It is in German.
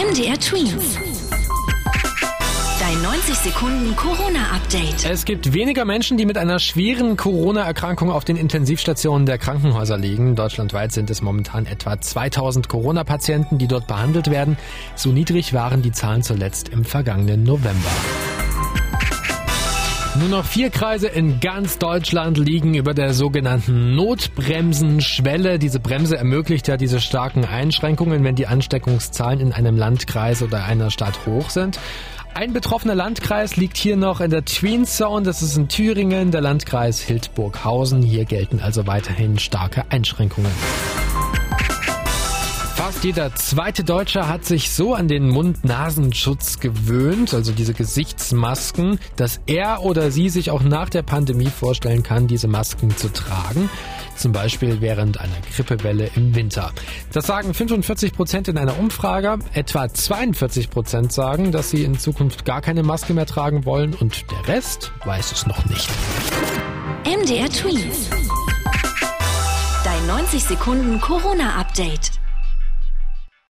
MDR Twins. Dein 90 Sekunden Corona-Update. Es gibt weniger Menschen, die mit einer schweren Corona-Erkrankung auf den Intensivstationen der Krankenhäuser liegen. Deutschlandweit sind es momentan etwa 2000 Corona-Patienten, die dort behandelt werden. So niedrig waren die Zahlen zuletzt im vergangenen November. Nur noch vier Kreise in ganz Deutschland liegen über der sogenannten Notbremsenschwelle. Diese Bremse ermöglicht ja diese starken Einschränkungen, wenn die Ansteckungszahlen in einem Landkreis oder einer Stadt hoch sind. Ein betroffener Landkreis liegt hier noch in der Tween Zone. Das ist in Thüringen, der Landkreis Hildburghausen. Hier gelten also weiterhin starke Einschränkungen. Jeder zweite Deutsche hat sich so an den Mund-Nasenschutz gewöhnt, also diese Gesichtsmasken, dass er oder sie sich auch nach der Pandemie vorstellen kann, diese Masken zu tragen. Zum Beispiel während einer Grippewelle im Winter. Das sagen 45 Prozent in einer Umfrage. Etwa 42 Prozent sagen, dass sie in Zukunft gar keine Maske mehr tragen wollen und der Rest weiß es noch nicht. MDR Twins. Dein 90 Sekunden Corona-Update.